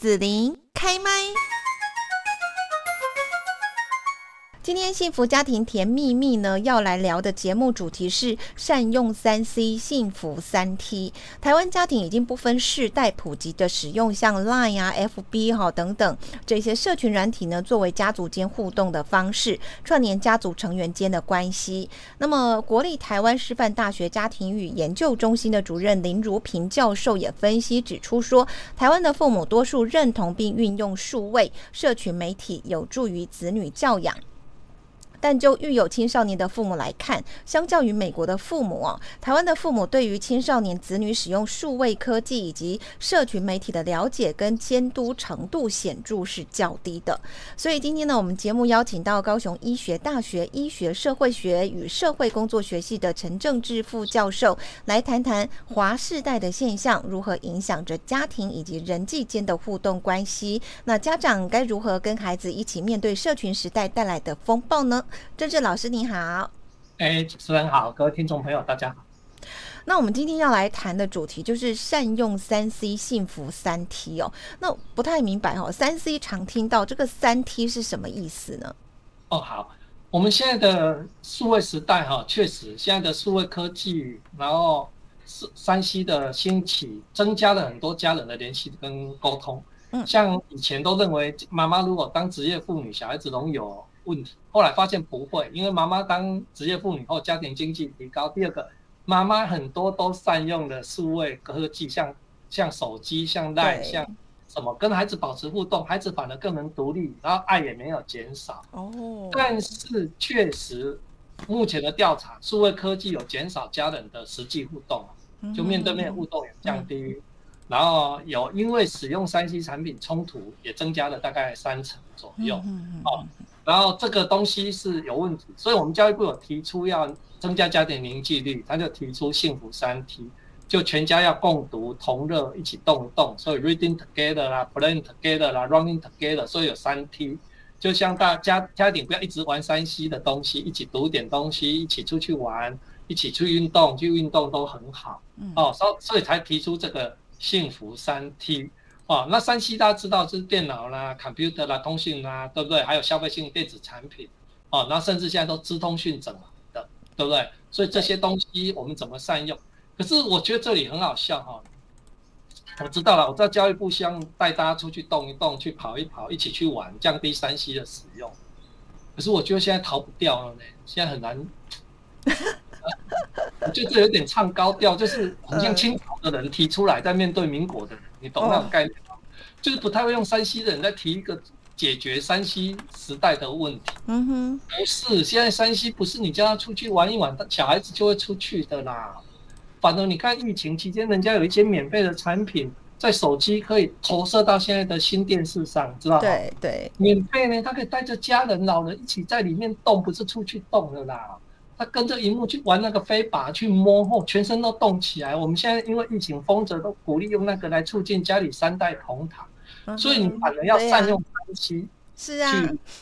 子琳开麦。今天幸福家庭甜蜜蜜呢，要来聊的节目主题是善用三 C 幸福三 T。台湾家庭已经不分世代普及的使用，像 Line 啊、FB 哈等等这些社群软体呢，作为家族间互动的方式，串联家族成员间的关系。那么，国立台湾师范大学家庭与研究中心的主任林如平教授也分析指出说，台湾的父母多数认同并运用数位社群媒体，有助于子女教养。但就育有青少年的父母来看，相较于美国的父母啊，台湾的父母对于青少年子女使用数位科技以及社群媒体的了解跟监督程度显著是较低的。所以今天呢，我们节目邀请到高雄医学大学医学社会学与社会工作学系的陈正志副教授来谈谈华世代的现象如何影响着家庭以及人际间的互动关系。那家长该如何跟孩子一起面对社群时代带来的风暴呢？郑志老师你好，哎，主持人好，各位听众朋友大家好。那我们今天要来谈的主题就是善用三 C 幸福三 T 哦。那不太明白哦，三 C 常听到这个三 T 是什么意思呢？哦，好，我们现在的数位时代哈，确实现在的数位科技，然后是三 C 的兴起，增加了很多家人的联系跟沟通。嗯，像以前都认为妈妈如果当职业妇女，小孩子容易有。问题后来发现不会，因为妈妈当职业妇女后，家庭经济提高。第二个，妈妈很多都善用的数位科技，像像手机、像赖、像什么，跟孩子保持互动，孩子反而更能独立，然后爱也没有减少。哦。但是确实，目前的调查，数位科技有减少家人的实际互动，就面对面互动也降低，然后有因为使用三 C 产品冲突也增加了大概三成左右。哦。然后这个东西是有问题，所以我们教育部有提出要增加家庭凝聚力，他就提出幸福三 T，就全家要共读、同乐、一起动一动，所以 reading together 啦，playing together 啦，running together，所以有三 T，就像大家家庭不要一直玩山西的东西，一起读点东西，一起出去玩，一起去运动，去运动都很好。哦，所所以才提出这个幸福三 T。哦，那三 C 大家知道是电脑啦、computer 啦、通讯啦，对不对？还有消费性电子产品，哦，那甚至现在都资通讯整合的，对不对？所以这些东西我们怎么善用？可是我觉得这里很好笑哈。我知道了，我知道教育部希望带大家出去动一动，去跑一跑，一起去玩，降低三 C 的使用。可是我觉得现在逃不掉了呢，现在很难。我觉得这有点唱高调，就是好像清朝的人提出来，在面对民国的人。你懂那种概念吗？就是不太会用山西的人在提一个解决山西时代的问题。嗯哼，不是，现在山西不是你叫他出去玩一玩，小孩子就会出去的啦。反正你看疫情期间，人家有一些免费的产品，在手机可以投射到现在的新电视上，知道吗？对对，免费呢，他可以带着家人、老人一起在里面动，不是出去动的啦。他跟着荧幕去玩那个飞靶，去摸后全身都动起来。我们现在因为疫情封着，都鼓励用那个来促进家里三代同堂，所以你反而要善用三 C，是啊，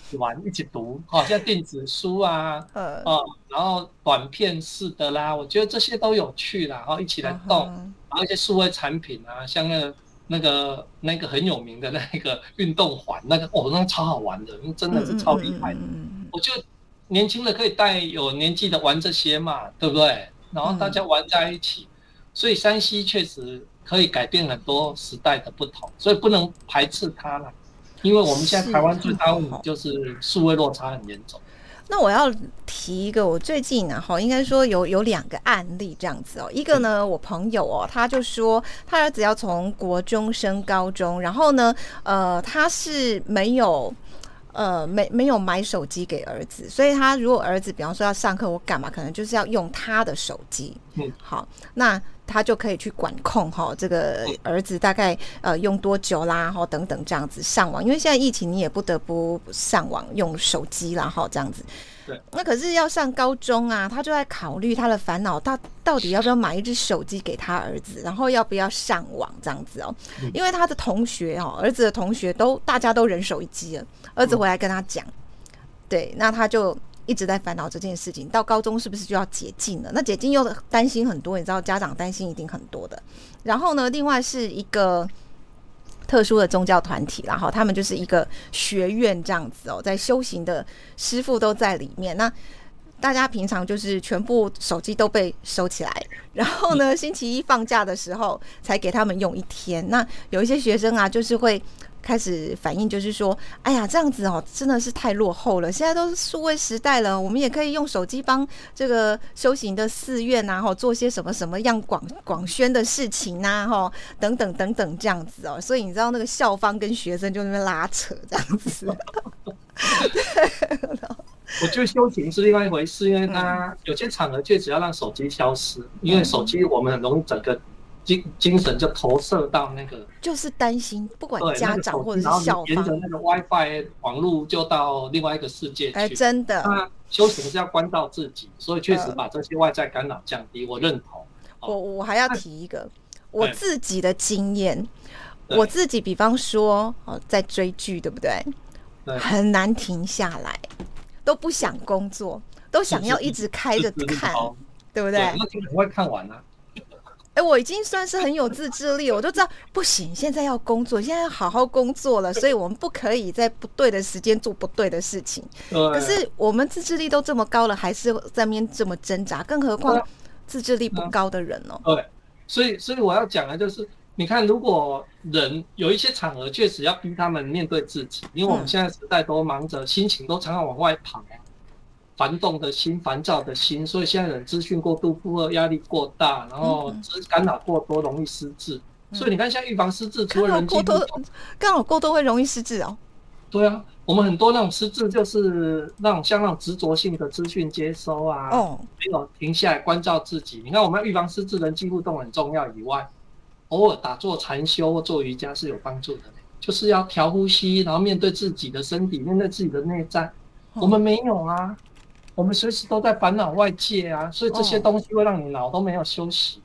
去玩一起读，好像电子书啊，呃，然后短片式的啦，我觉得这些都有趣啦，然后一起来动，然后一些数位产品啊，像那个那个那个很有名的那个运动环，那个哦，那个超好玩的，真的是超厉害的，我就。年轻的可以带有年纪的玩这些嘛，对不对？然后大家玩在一起，所以山西确实可以改变很多时代的不同，所以不能排斥它了。因为我们现在台湾最大问题就是数位落差很严重。那我要提一个，我最近呢，哈，应该说有有两个案例这样子哦。一个呢，我朋友哦，他就说他儿子要从国中升高中，然后呢，呃，他是没有。呃，没没有买手机给儿子，所以他如果儿子比方说要上课，我干嘛？可能就是要用他的手机。嗯，好，那他就可以去管控哈，这个儿子大概呃用多久啦，哈等等这样子上网，因为现在疫情你也不得不上网用手机啦，哈这样子。那可是要上高中啊，他就在考虑他的烦恼，他到底要不要买一只手机给他儿子，然后要不要上网这样子哦？因为他的同学哦，儿子的同学都大家都人手一机了，儿子回来跟他讲，对，那他就一直在烦恼这件事情。到高中是不是就要解禁了？那解禁又担心很多，你知道家长担心一定很多的。然后呢，另外是一个。特殊的宗教团体，然后他们就是一个学院这样子哦，在修行的师傅都在里面。那大家平常就是全部手机都被收起来，然后呢，星期一放假的时候才给他们用一天。那有一些学生啊，就是会。开始反应就是说，哎呀，这样子哦，真的是太落后了。现在都是数位时代了，我们也可以用手机帮这个修行的寺院啊，哈，做些什么什么样广广宣的事情呐，哈，等等等等这样子哦。所以你知道那个校方跟学生就那边拉扯这样子。我觉得修行是另外一回事，因为他有些场合确实要让手机消失，因为手机我们很容易整个。精精神就投射到那个，就是担心，不管家长或者是校方，沿着那个 WiFi 网络就到另外一个世界去。哎，真的。那修行是要关照自己，所以确实把这些外在干扰降低，我认同。我我还要提一个我自己的经验，我自己比方说哦，在追剧，对不对？对。很难停下来，都不想工作，都想要一直开着看，对不对？那就很快看完了。哎，我已经算是很有自制力，我都知道不行，现在要工作，现在要好好工作了，所以我们不可以在不对的时间做不对的事情。可是我们自制力都这么高了，还是在面这么挣扎，更何况自制力不高的人哦。对，所以所以我要讲的就是，你看，如果人有一些场合确实要逼他们面对自己，因为我们现在时代都忙着，心情都常常往外跑。烦动的心，烦躁的心，所以现在人资讯过度负荷，压力过大，然后干扰过多，容易失智。所以你看，像预防失智，除了人过多，干扰过多会容易失智哦。对啊，我们很多那种失智，就是那种像那种执着性的资讯接收啊，哦，没有停下来关照自己。你看，我们要预防失智，人际互动很重要以外，偶尔打坐禅修或做瑜伽是有帮助的，就是要调呼吸，然后面对自己的身体，面对自己的内在。我们没有啊。我们随时都在烦恼外界啊，所以这些东西会让你脑都没有休息。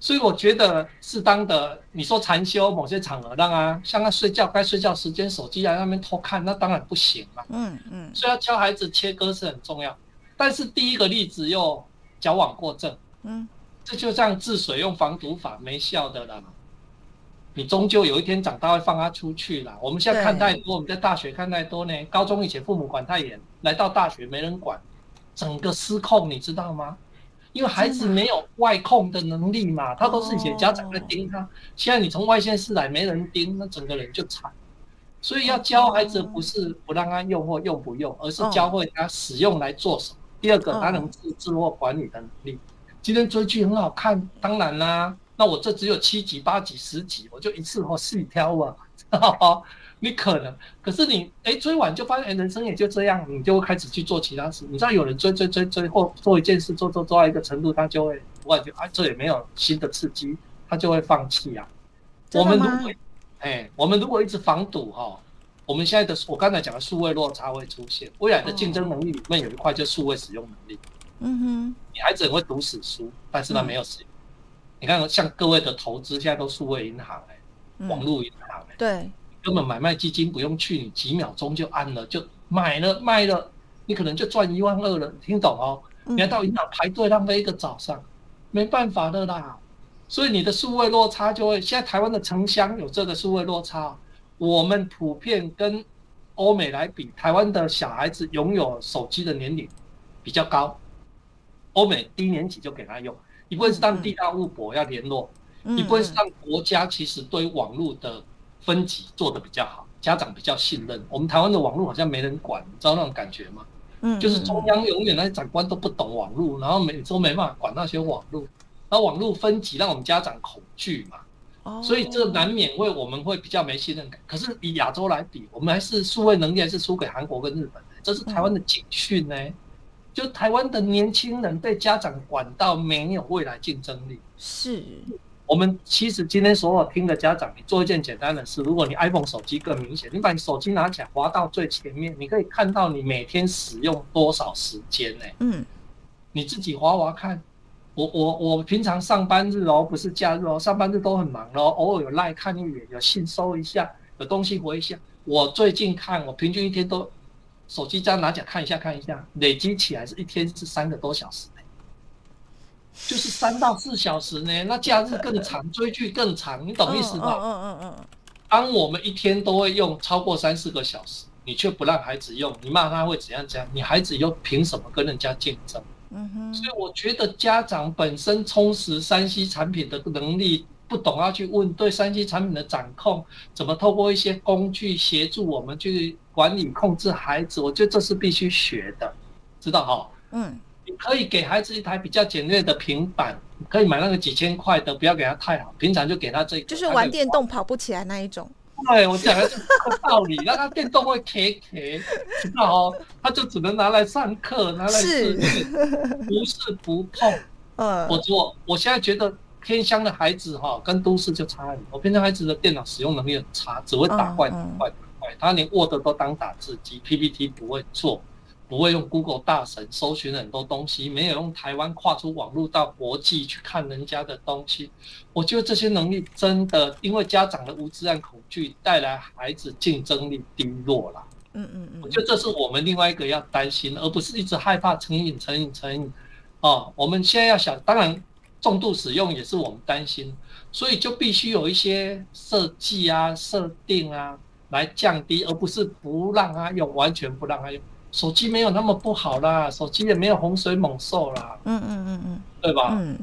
所以我觉得适当的，你说禅修某些场合让啊，像他睡觉该睡觉时间，手机在那边偷看，那当然不行嘛。嗯嗯。所以要教孩子切割是很重要，但是第一个例子又矫枉过正。嗯。这就像治水用防毒法没效的了。你终究有一天长大会放他出去啦。我们现在看太多，我们在大学看太多呢。高中以前父母管太严，来到大学没人管。整个失控，你知道吗？因为孩子没有外控的能力嘛，他都是以前家长在盯他，现在你从外线市来没人盯，那整个人就惨。所以要教孩子，不是不让他用或用不用，而是教会他使用来做什么。第二个，他能自自我管理的能力。今天追剧很好看，当然啦，那我这只有七级、八级、十级，我就一次或细挑啊。你可能，可是你哎追完就发现哎人生也就这样，你就会开始去做其他事。你知道有人追追追追或做一件事做做做到一个程度，他就会我感觉啊这也没有新的刺激，他就会放弃啊。我们如果哎我们如果一直防堵哈，我们现在的我刚才讲的数位落差会出现。未来的竞争能力里面有一块就数位使用能力。嗯哼，你孩子很会读死书，但是他没有使用。你看像各位的投资现在都数位银行哎，网络银行哎，对。根本买卖基金不用去，你几秒钟就按了，就买了卖了，你可能就赚一万二了，听懂哦？你要到银行排队浪费一个早上，没办法的啦。所以你的数位落差就会，现在台湾的城乡有这个数位落差，我们普遍跟欧美来比，台湾的小孩子拥有手机的年龄比较高，欧美低年级就给他用，一部分是当地大物博要联络，一部分是让国家其实对网络的。分级做得比较好，家长比较信任。我们台湾的网络好像没人管，你知道那种感觉吗？嗯，就是中央永远那些长官都不懂网络，然后每周没办法管那些网络，然后网络分级让我们家长恐惧嘛。哦，所以这难免会我们会比较没信任感。可是以亚洲来比，我们还是数位能力还是输给韩国跟日本的，这是台湾的警讯呢。就台湾的年轻人被家长管到没有未来竞争力，是。我们其实今天所有听的家长，你做一件简单的事。如果你 iPhone 手机更明显，你把你手机拿起来，滑到最前面，你可以看到你每天使用多少时间呢？嗯，你自己滑滑看。我我我平常上班日哦，不是假日哦，上班日都很忙哦，偶尔有赖看一眼，有信收一下，有东西回一下。我最近看，我平均一天都手机这样拿起来看一下看一下，累积起来是一天是三个多小时。就是三到四小时呢，那假日更长，追剧更长，你懂意思吗？嗯嗯嗯嗯。当我们一天都会用超过三四个小时，你却不让孩子用，你骂他会怎样？怎样？你孩子又凭什么跟人家竞争？嗯哼。所以我觉得家长本身充实三 C 产品的能力，不懂要去问对三 C 产品的掌控，怎么透过一些工具协助我们去管理控制孩子，我觉得这是必须学的，知道哈？嗯。你可以给孩子一台比较简略的平板，可以买那个几千块的，不要给他太好，平常就给他这个。就是玩电动跑不起来那一种。对，我讲的是这个道理，让他电动会 K K，知道哦？他就只能拿来上课，拿来是，不是不碰。嗯，我我我现在觉得偏乡的孩子哈，跟都市就差很多。偏乡孩子的电脑使用能力很差，只会打怪打怪打怪，他连 Word 都当打字机，PPT 不会做。不会用 Google 大神搜寻很多东西，没有用台湾跨出网络到国际去看人家的东西。我觉得这些能力真的，因为家长的无知和恐惧，带来孩子竞争力低落了。嗯嗯嗯，我觉得这是我们另外一个要担心，而不是一直害怕成瘾、成瘾、成瘾。哦，我们现在要想，当然重度使用也是我们担心，所以就必须有一些设计啊、设定啊，来降低，而不是不让他用，完全不让他用。手机没有那么不好啦，手机也没有洪水猛兽啦，嗯嗯嗯嗯，对吧？嗯，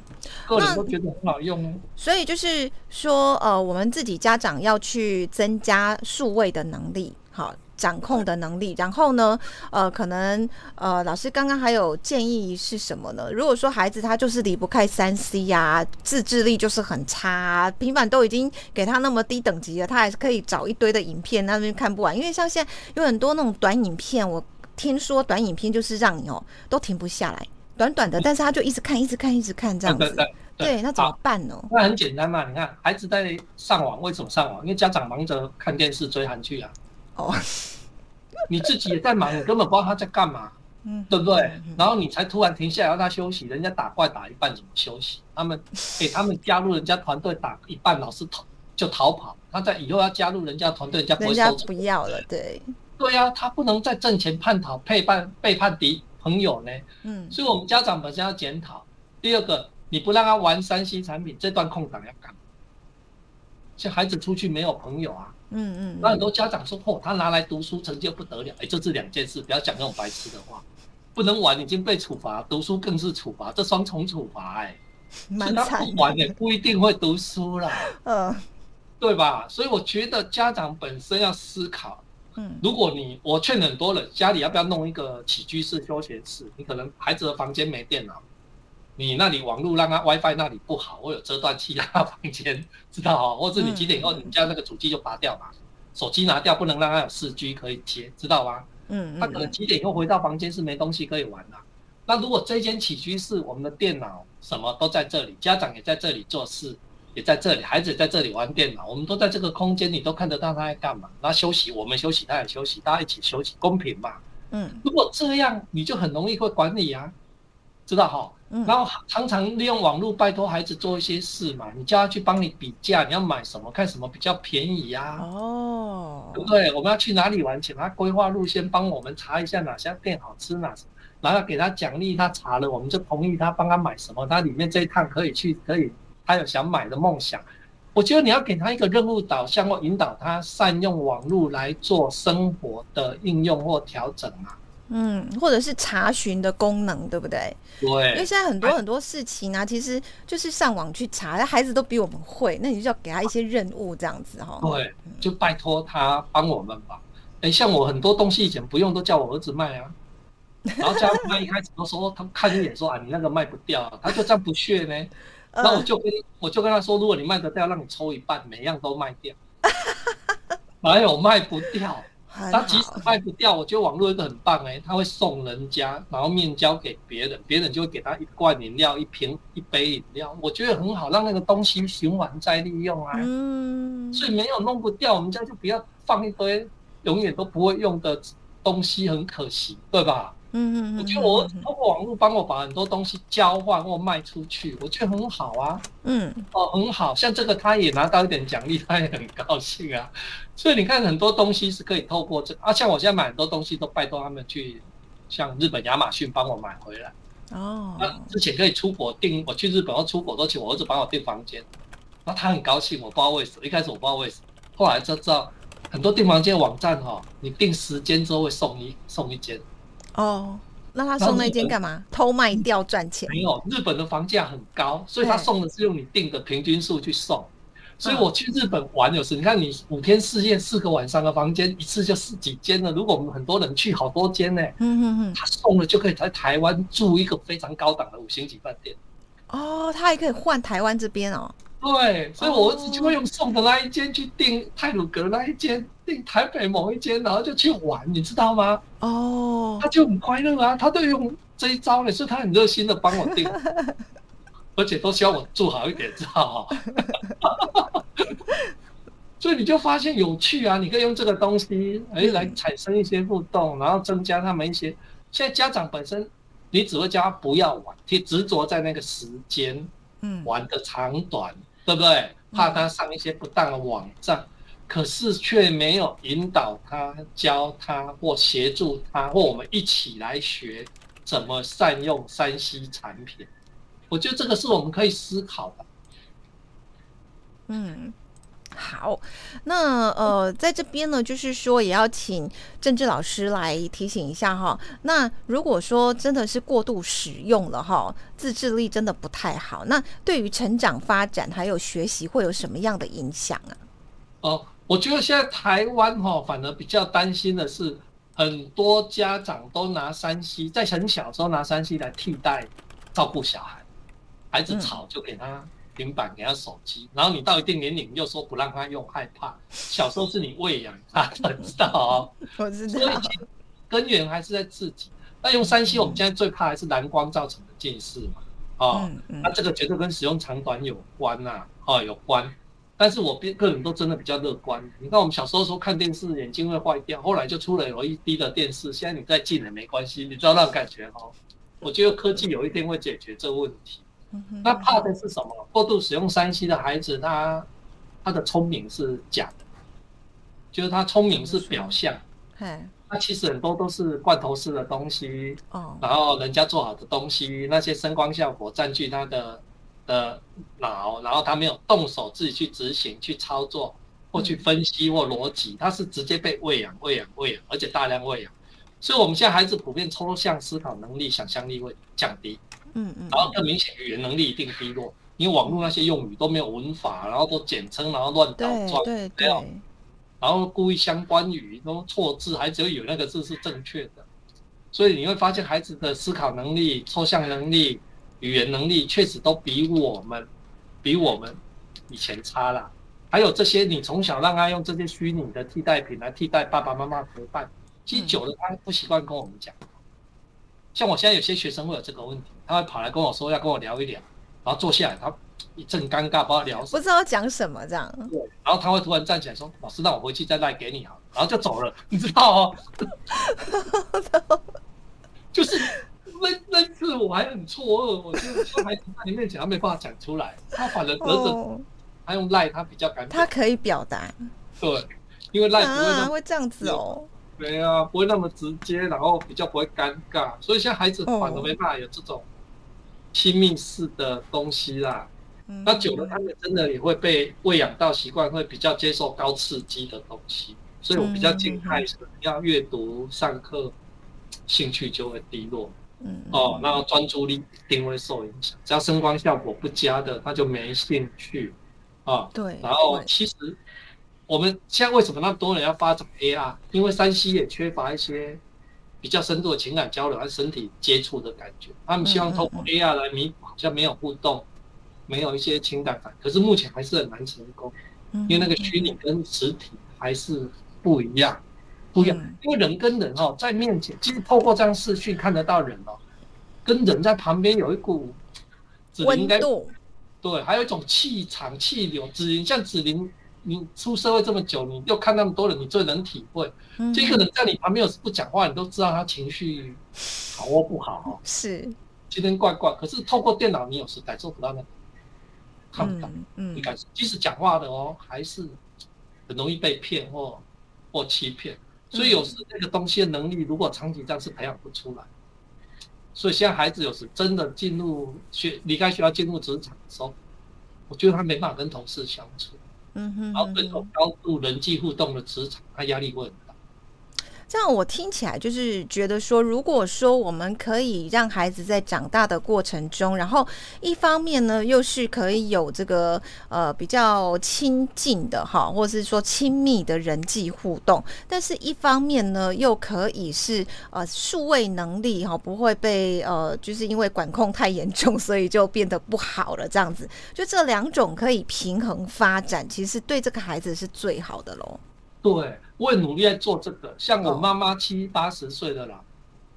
个人都觉得很好用。所以就是说，呃，我们自己家长要去增加数位的能力，好掌控的能力。然后呢，呃，可能呃，老师刚刚还有建议是什么呢？如果说孩子他就是离不开三 C 呀，自制力就是很差，平板都已经给他那么低等级了，他还是可以找一堆的影片那边看不完。因为像现在有很多那种短影片，我。听说短影片就是让你哦都停不下来，短短的，但是他就一直看，一直看，一直看这样子。对，那怎么办呢？那很简单嘛，你看孩子在上网，为什么上网？因为家长忙着看电视追韩剧啊。哦。你自己也在忙，你根本不知道他在干嘛，嗯，对不对？然后你才突然停下来让他休息，人家打怪打一半怎么休息？他们给他们加入人家团队打一半，老是逃就逃跑。他在以后要加入人家团队，人家不会收。不要了，对。对呀，他不能在挣钱叛逃、背叛、背叛敌朋友呢。嗯，所以我们家长本身要检讨。第二个，你不让他玩三 C 产品，这段空档要干嘛？像孩子出去没有朋友啊。嗯嗯。那很多家长说：“嚯，他拿来读书成就不得了。”哎，这是两件事，不要讲那种白痴的话。不能玩已经被处罚，读书更是处罚，这双重处罚哎。蛮惨。不玩也不一定会读书啦。嗯。对吧？所以我觉得家长本身要思考。嗯，如果你我劝很多人，家里要不要弄一个起居室、休闲室？你可能孩子的房间没电脑，你那里网络让他 WiFi 那里不好，我有遮断器让他房间知道哦，或者你几点以后你家那个主机就拔掉嘛，手机拿掉，不能让他有四 G 可以接，知道吗？嗯，他可能几点以后回到房间是没东西可以玩的。那如果这间起居室，我们的电脑什么都在这里，家长也在这里做事。也在这里，孩子在这里玩电脑，我们都在这个空间你都看得到他在干嘛。那休息，我们休息，他也休息，大家一起休息，公平嘛？嗯。如果这样，你就很容易会管理啊，知道哈？嗯。然后常常利用网络拜托孩子做一些事嘛，你叫他去帮你比价，你要买什么，看什么比较便宜呀？哦。对不对？我们要去哪里玩，请他规划路线，帮我们查一下哪家店好吃哪，然后给他奖励，他查了我们就同意他帮他买什么，他里面这一趟可以去可以。他有想买的梦想，我觉得你要给他一个任务导向，或引导他善用网络来做生活的应用或调整嘛。嗯，或者是查询的功能，对不对？对。因为现在很多很多事情啊，其实就是上网去查，孩子都比我们会，那你就要给他一些任务，这样子哈。对，就拜托他帮我们吧。哎，像我很多东西以前不用，都叫我儿子卖啊。然后叫他一开始都说，他看一眼说啊，你那个卖不掉，他就这样不屑呢。那我就跟我就跟他说，如果你卖得掉，让你抽一半，每样都卖掉。哪有卖不掉？他即使卖不掉，我觉得网络一个很棒哎，他会送人家，然后面交给别人，别人就会给他一罐饮料、一瓶、一杯饮料，我觉得很好，让那个东西循环再利用啊。嗯。所以没有弄不掉，我们家就不要放一堆永远都不会用的东西，很可惜，对吧？嗯嗯嗯，我觉得我通过网络帮我把很多东西交换或卖出去，我觉得很好啊。嗯，哦，很好，像这个他也拿到一点奖励，他也很高兴啊。所以你看很多东西是可以透过这啊，像我现在买很多东西都拜托他们去，像日本亚马逊帮我买回来。哦，那之前可以出国订，我去日本要出国都请我儿子帮我订房间，那他很高兴，我不知道为什么，一开始我不知道为什么，后来就知道很多订房间网站哈，你订十间之后会送一送一间。哦，那他送那间干嘛？偷卖掉赚钱？没有，日本的房价很高，所以他送的是用你定的平均数去送。所以我去日本玩有时，你看你五天四夜四个晚上的房间，一次就十几间了。如果我们很多人去，好多间呢。嗯嗯嗯。他送了就可以在台湾住一个非常高档的五星级饭店。哦，他还可以换台湾这边哦。对，所以我儿子就会用送的那一间去订泰鲁阁那一间，订台北某一间，然后就去玩，你知道吗？哦，他就很快乐啊，他都用这一招呢，所以他很热心的帮我订，而且都希望我住好一点，知道吗？所以你就发现有趣啊，你可以用这个东西哎来产生一些互动，然后增加他们一些。现在家长本身，你只会教他不要玩，去执着在那个时间，嗯，玩的长短。对不对？怕他上一些不当的网站，可是却没有引导他、教他或协助他，或我们一起来学怎么善用山西产品。我觉得这个是我们可以思考的。嗯。好，那呃，在这边呢，就是说也要请政治老师来提醒一下哈。那如果说真的是过度使用了哈，自制力真的不太好，那对于成长发展还有学习会有什么样的影响啊？哦，我觉得现在台湾哈，反而比较担心的是，很多家长都拿山西在很小时候拿山西来替代照顾小孩，孩子吵就给他。平板给他手机，然后你到一定年龄又说不让他用，害怕。小时候是你喂养他，知道哦？我知道。所以根源还是在自己。那用三 C，我们现在最怕还是蓝光造成的近视嘛？哦，那这个绝对跟使用长短有关呐，哦，有关。但是我个人都真的比较乐观。你看我们小时候说看电视眼睛会坏掉，后来就出了 LED 的电视，现在你再进也没关系，你知道那种感觉哦？我觉得科技有一天会解决这个问题。那怕的是什么？过度使用三 C 的孩子，他他的聪明是假的，就是他聪明是表象。他其实很多都是罐头式的东西，哦，然后人家做好的东西，那些声光效果占据他的的脑，然后他没有动手自己去执行、去操作或去分析或逻辑，他是直接被喂养、喂养、喂养，而且大量喂养。所以，我们现在孩子普遍抽象思考能力、想象力会降低。嗯嗯，然后更明显，语言能力一定低落，因为网络那些用语都没有文法，然后都简称，然后乱倒装，对对，然后故意相关语都错字，还只有有那个字是正确的，所以你会发现孩子的思考能力、抽象能力、语言能力确实都比我们比我们以前差了。还有这些，你从小让他用这些虚拟的替代品来替代爸爸妈妈陪伴，其实久了他不习惯跟我们讲。像我现在有些学生会有这个问题，他会跑来跟我说要跟我聊一聊，然后坐下来，他一阵尴尬，不知道聊什么，不知道讲什么这样。对，然后他会突然站起来说：“老师，让我回去再赖给你好。”然后就走了，你知道哦。就是那那次我还很错愕，我就说孩子在你面前他没办法讲出来，他反而隔着他用赖他比较敢，他可以表达。对，因为赖不会会这样子哦。对啊，不会那么直接，然后比较不会尴尬，所以现在孩子反而没办法有这种亲密式的东西啦。嗯那久了，他们真的也会被喂养到习惯，会比较接受高刺激的东西。所以我比较静态是要阅读、上课，兴趣就会低落。嗯，哦，那专注力一定会受影响。只要声光效果不佳的，他就没兴趣。啊，对。然后其实。我们现在为什么那么多人要发展 AR？因为山西也缺乏一些比较深度的情感交流和身体接触的感觉。他们希望通过 AR 来弥补，好像没有互动，没有一些情感感。可是目前还是很难成功，因为那个虚拟跟实体还是不一样，不一样。因为人跟人哦，在面前，其实透过这样视讯看得到人哦，跟人在旁边有一股温度，对，还有一种气场、气流。子林像子林。你出社会这么久，你又看那么多人，你最能体会。这个人在你旁边有时不讲话，你都知道他情绪好或不好。是，今天怪怪。可是透过电脑，你有时感受不到那个，看不到。嗯，你感受，即使讲话的哦，还是很容易被骗或或欺骗。所以有时那个东西的能力，如果长期这样是培养不出来。所以现在孩子有时真的进入学离开学校进入职场的时候，我觉得他没办法跟同事相处。嗯哼，然后对这种高度人际互动的职场，他压力会很大。这样我听起来就是觉得说，如果说我们可以让孩子在长大的过程中，然后一方面呢，又是可以有这个呃比较亲近的哈，或者是说亲密的人际互动，但是一方面呢，又可以是呃数位能力哈不会被呃就是因为管控太严重，所以就变得不好了。这样子，就这两种可以平衡发展，其实对这个孩子是最好的喽。对。我也努力在做这个，像我妈妈七八十岁的啦，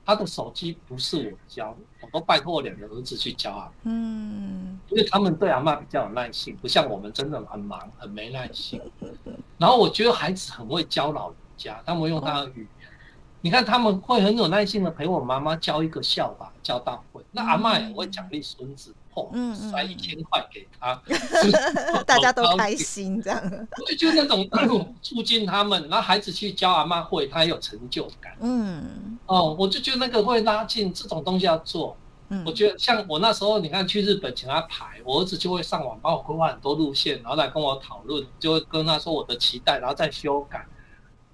她的手机不是我教，我都拜托我两个儿子去教啊。嗯，因为他们对阿妈比较有耐心，不像我们真的很忙很没耐心。然后我觉得孩子很会教老人家，他们用他的语言，你看他们会很有耐心的陪我妈妈教一个笑话，教大会。那阿妈也会奖励孙子。嗯，塞一千块给他，大家都开心这样。就就那种促进他们，然后孩子去教阿妈会，他有成就感。嗯，哦，我就觉得那个会拉近这种东西要做。嗯，我觉得像我那时候，你看去日本请他排，我儿子就会上网帮我规划很多路线，然后来跟我讨论，就会跟他说我的期待，然后再修改。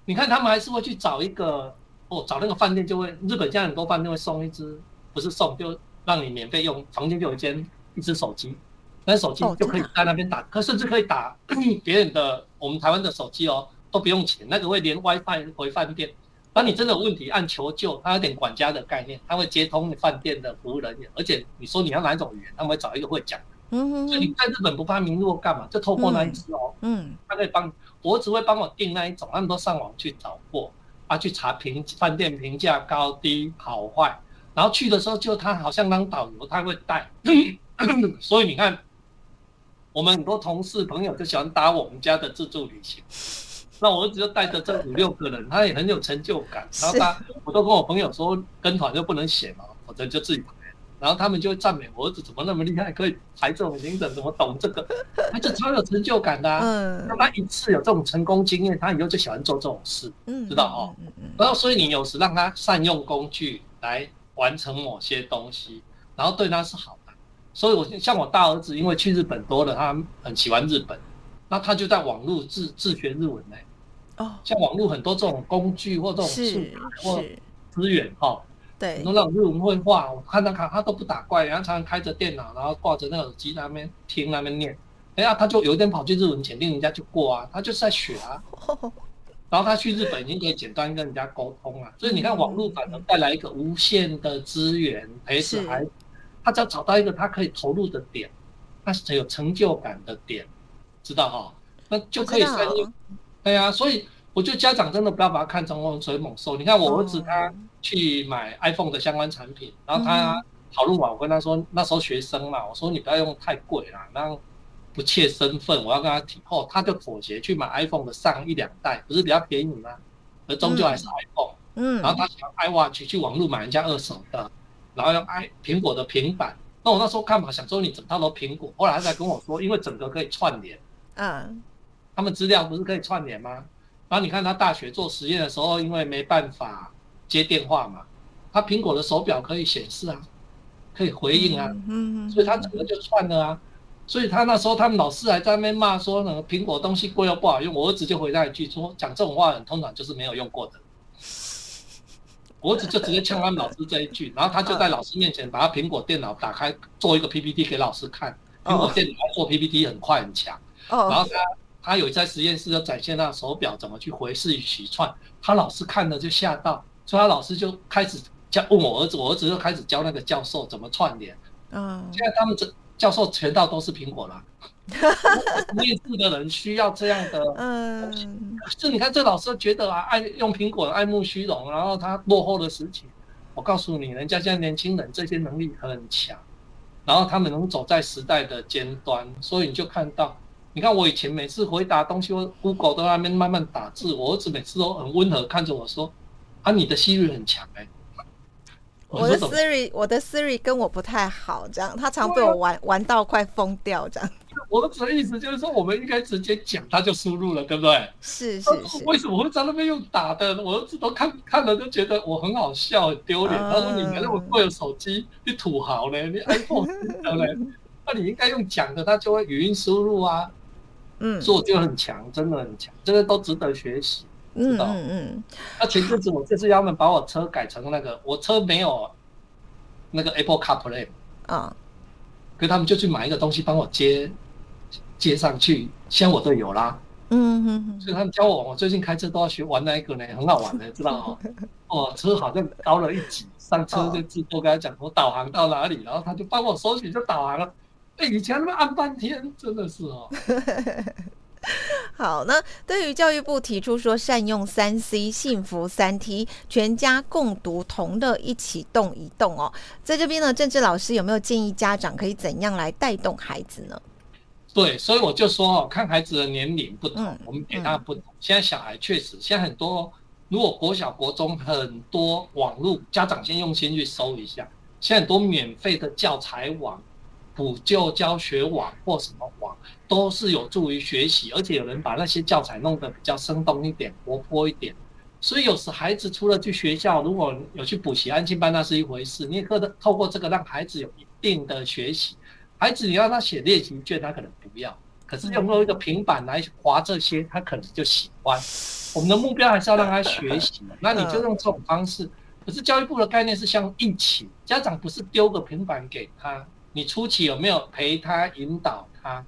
你看他们还是会去找一个，哦，找那个饭店就会，日本现在很多饭店会送一只，不是送就。让你免费用房间就有一间一只手机，那手机就可以在那边打，可甚至可以打 别人的我们台湾的手机哦，都不用钱，那个会连 WiFi 回饭店。当你真的有问题按求救，它有点管家的概念，它会接通饭店的服务人员，而且你说你要哪种语言，他们会找一个会讲所以你在日本不怕迷路干嘛？就透过那一只哦，嗯，他可以帮我只会帮我订那一种，他们都上网去找过，啊，去查评饭店评价高低好坏。然后去的时候，就他好像当导游，他会带，所以你看，我们很多同事朋友就喜欢搭我们家的自助旅行。那我儿子就带着这五六个人，他也很有成就感。然后他，我都跟我朋友说，跟团就不能写嘛，否则就自己排。然后他们就会赞美我儿子怎么那么厉害，可以排这种行程，怎么懂这个，他就超有成就感的。嗯，那他一次有这种成功经验，他以后就喜欢做这种事，嗯，知道哦。然后所以你有时让他善用工具来。完成某些东西，然后对他是好的，所以我像我大儿子，因为去日本多了，他很喜欢日本，那他就在网络自自学日文呢。哦，像网络很多这种工具或这种素材或资源哈，对，很多那种日文绘画，我看他看他都不打怪，然后常常开着电脑，然后挂着那个耳机那边听那边念，哎呀，他就有一天跑去日文检定，人家就过啊，他就是在学啊。然后他去日本已经可以简单跟人家沟通了，所以你看网络反而带来一个无限的资源陪小孩，他只要找到一个他可以投入的点，他是有成就感的点，知道哈？那就可以善用。对呀，所以我觉得家长真的不要把它看成洪水猛兽。你看我儿子他去买 iPhone 的相关产品，然后他讨论完，我跟他说那时候学生嘛，我说你不要用太贵啦，那。不切身份，我要跟他提后，他就妥协去买 iPhone 的上一两代，不是比较便宜吗？而终究还是 iPhone。嗯。然后他想 iWatch 去网络买人家二手的，然后用 i 苹果的平板。那我那时候看嘛，想说你整套都苹果，后来他才跟我说，因为整个可以串联。嗯。他们资料不是可以串联吗？然后你看他大学做实验的时候，因为没办法接电话嘛，他苹果的手表可以显示啊，可以回应啊。嗯。所以他整个就串了啊。所以他那时候，他们老师还在那边骂说，那个苹果东西贵又不好用。我儿子就回他一句说，讲这种话的人通常就是没有用过的。我儿子就直接呛他们老师这一句，然后他就在老师面前把他苹果电脑打开，做一个 PPT 给老师看。苹果电脑做 PPT 很快很强。然后他他有在实验室就展现他的手表怎么去回视起串，他老师看了就吓到，所以他老师就开始教问我儿子，我儿子就开始教那个教授怎么串联。嗯，现在他们这。教授全套都是苹果啦。面试的人需要这样的，嗯，是你看这老师觉得啊，爱用苹果爱慕虚荣，然后他落后的时期，我告诉你，人家现在年轻人这些能力很强，然后他们能走在时代的尖端，所以你就看到，你看我以前每次回答东西，Google 都在那边慢慢打字，我儿子每次都很温和看着我说，啊，你的吸率很强哎。我的 Siri，我的 Siri 跟我不太好，这样他常被我玩玩到快疯掉，这样。我的意思就是说，我们应该直接讲，他就输入了，对不对？是是是。为什么会在那边用打的？我儿子都看看了，都觉得我很好笑，很丢脸。他说：“你那么贵的手机，你土豪呢？你 iPhone 呢？那你应该用讲的，他就会语音输入啊。嗯，所以我觉得很强，真的很强，这个都值得学习。嗯嗯嗯。那前阵子我就是要他们把我车改成那个，我车没有那个 Apple CarPlay 啊，可他们就去买一个东西帮我接接上去，现在我都有啦。嗯哼，所以他们教我，我最近开车都要学玩那一个呢，很好玩的，知道吗？哦，车好像高了一级，上车就自动跟他讲我导航到哪里，然后他就帮我搜寻就导航了。哎，以前他妈按半天，真的是哦。好，那对于教育部提出说善用三 C 幸福三 T 全家共读同乐一起动一动哦，在这边呢，政治老师有没有建议家长可以怎样来带动孩子呢？对，所以我就说哦，看孩子的年龄不同，我们给他不同。现在小孩确实，现在很多，如果国小、国中很多网络，家长先用心去搜一下，现在很多免费的教材网、补救教学网或什么网，都是有助于学习，而且有人把那些教材弄得比较生动一点、活泼一点。所以有时孩子除了去学校，如果有去补习、安静班，那是一回事。你也可透过这个让孩子有一定的学习。孩子，你让他写练习卷，他可能不要；可是用一个平板来划这些，他可能就喜欢。我们的目标还是要让他学习，那你就用这种方式。可是教育部的概念是像一起，家长不是丢个平板给他，你初期有没有陪他引导他？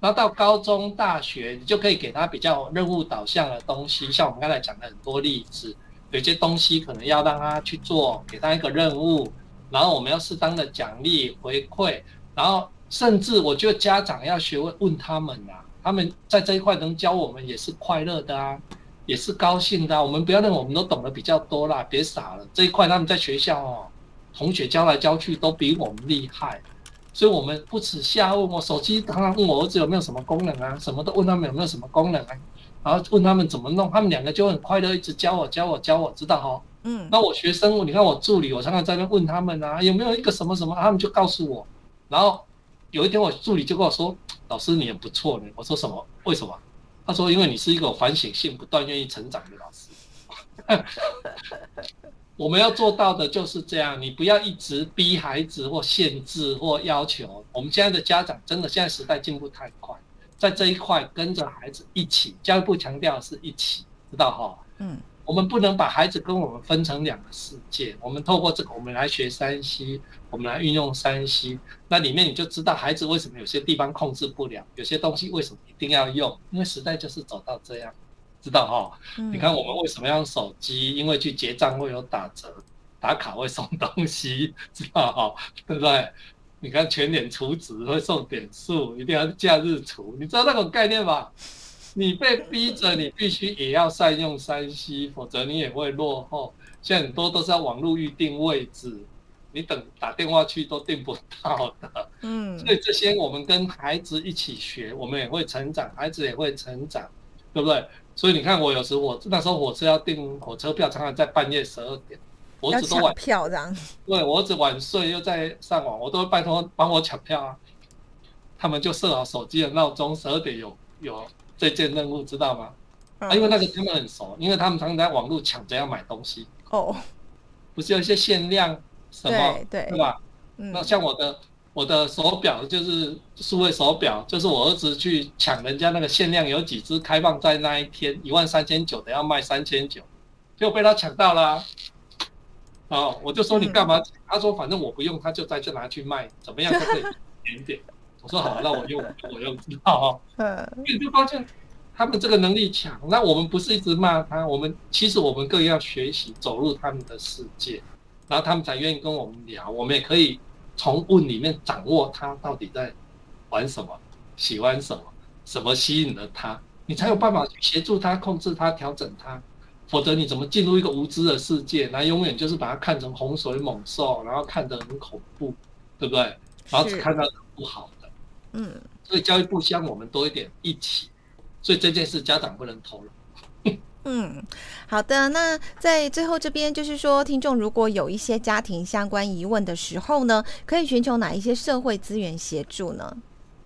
然后到高中、大学，你就可以给他比较任务导向的东西，像我们刚才讲的很多例子，有些东西可能要让他去做，给他一个任务，然后我们要适当的奖励回馈。然后，甚至我觉得家长要学会问他们啊，他们在这一块能教我们也是快乐的啊，也是高兴的。我们不要认为我们都懂得比较多啦，别傻了。这一块他们在学校哦，同学教来教去都比我们厉害，所以我们不耻下问。我手机常常问我儿子有没有什么功能啊，什么都问他们有没有什么功能啊，然后问他们怎么弄，他们两个就很快乐，一直教我教我教我，知道哈？嗯。那我学生，你看我助理，我常常在那问他们啊，有没有一个什么什么，他们就告诉我。然后有一天，我助理就跟我说：“老师，你也不错呢。”我说：“什么？为什么？”他说：“因为你是一个反省性不断、愿意成长的老师。我们要做到的就是这样，你不要一直逼孩子或限制或要求。我们现在的家长真的，现在时代进步太快，在这一块跟着孩子一起。教育部强调是一起，知道哈？嗯。我们不能把孩子跟我们分成两个世界。我们透过这个，我们来学山西，我们来运用山西。那里面你就知道孩子为什么有些地方控制不了，有些东西为什么一定要用？因为时代就是走到这样，知道哈？你看我们为什么要用手机？因为去结账会有打折，打卡会送东西，知道哈？对不对？你看全脸储值会送点数，一定要假日储，你知道那种概念吧？你被逼着，你必须也要善用三 C，否则你也会落后。现在很多都是要网络预定位置，你等打电话去都订不到的。嗯，所以这些我们跟孩子一起学，我们也会成长，孩子也会成长，对不对？所以你看，我有时我那时候火车要订火车票，常常在半夜十二点，我儿子都晚票这样。对，我儿子晚睡又在上网，我都会拜托帮我抢票啊。他们就设好手机的闹钟，十二点有有。这件任务知道吗？啊，因为那个他们很熟，因为他们常常在网络抢着要买东西。哦，不是有一些限量什么，对对吧？那像我的我的手表就是数位手表，就是我儿子去抢人家那个限量有几只开放在那一天一万三千九的要卖三千九，结果被他抢到了。哦，我就说你干嘛？他说反正我不用，他就再去拿去卖，怎么样都可以点点。我说好，那我用我用知道哈，嗯，你就发现他们这个能力强，那我们不是一直骂他，我们其实我们更要学习走入他们的世界，然后他们才愿意跟我们聊，我们也可以从问里面掌握他到底在玩什么，喜欢什么，什么吸引了他，你才有办法去协助他控制他调整他，否则你怎么进入一个无知的世界，那永远就是把它看成洪水猛兽，然后看得很恐怖，对不对？然后只看到不好的。嗯，所以教育部希望我们多一点一起，所以这件事家长不能偷了。嗯，好的，那在最后这边就是说，听众如果有一些家庭相关疑问的时候呢，可以寻求哪一些社会资源协助呢？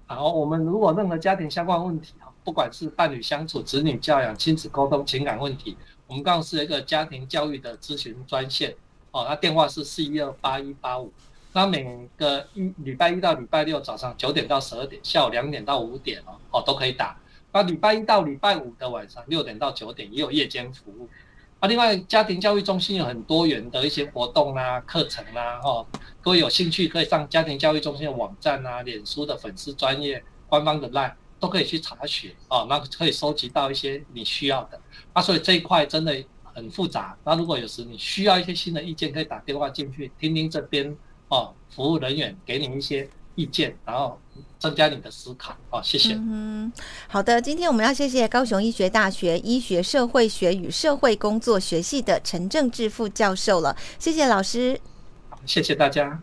好，我们如果任何家庭相关问题不管是伴侣相处、子女教养、亲子沟通、情感问题，我们刚刚是一个家庭教育的咨询专线，哦，那电话是四一二八一八五。那每个一礼拜一到礼拜六早上九点到十二点，下午两点到五点哦，哦都可以打。啊，礼拜一到礼拜五的晚上六点到九点也有夜间服务。啊，另外家庭教育中心有很多元的一些活动啊、课程啊，哈，各位有兴趣可以上家庭教育中心的网站啊、脸书的粉丝专业、官方的 line 都可以去查询啊，那可以收集到一些你需要的。啊，所以这一块真的很复杂。那如果有时你需要一些新的意见，可以打电话进去听听这边哦，服务人员给你一些。意见，然后增加你的思考。好，谢谢。嗯，好的。今天我们要谢谢高雄医学大学医学社会学与社会工作学系的陈正志副教授了。谢谢老师。好，谢谢大家。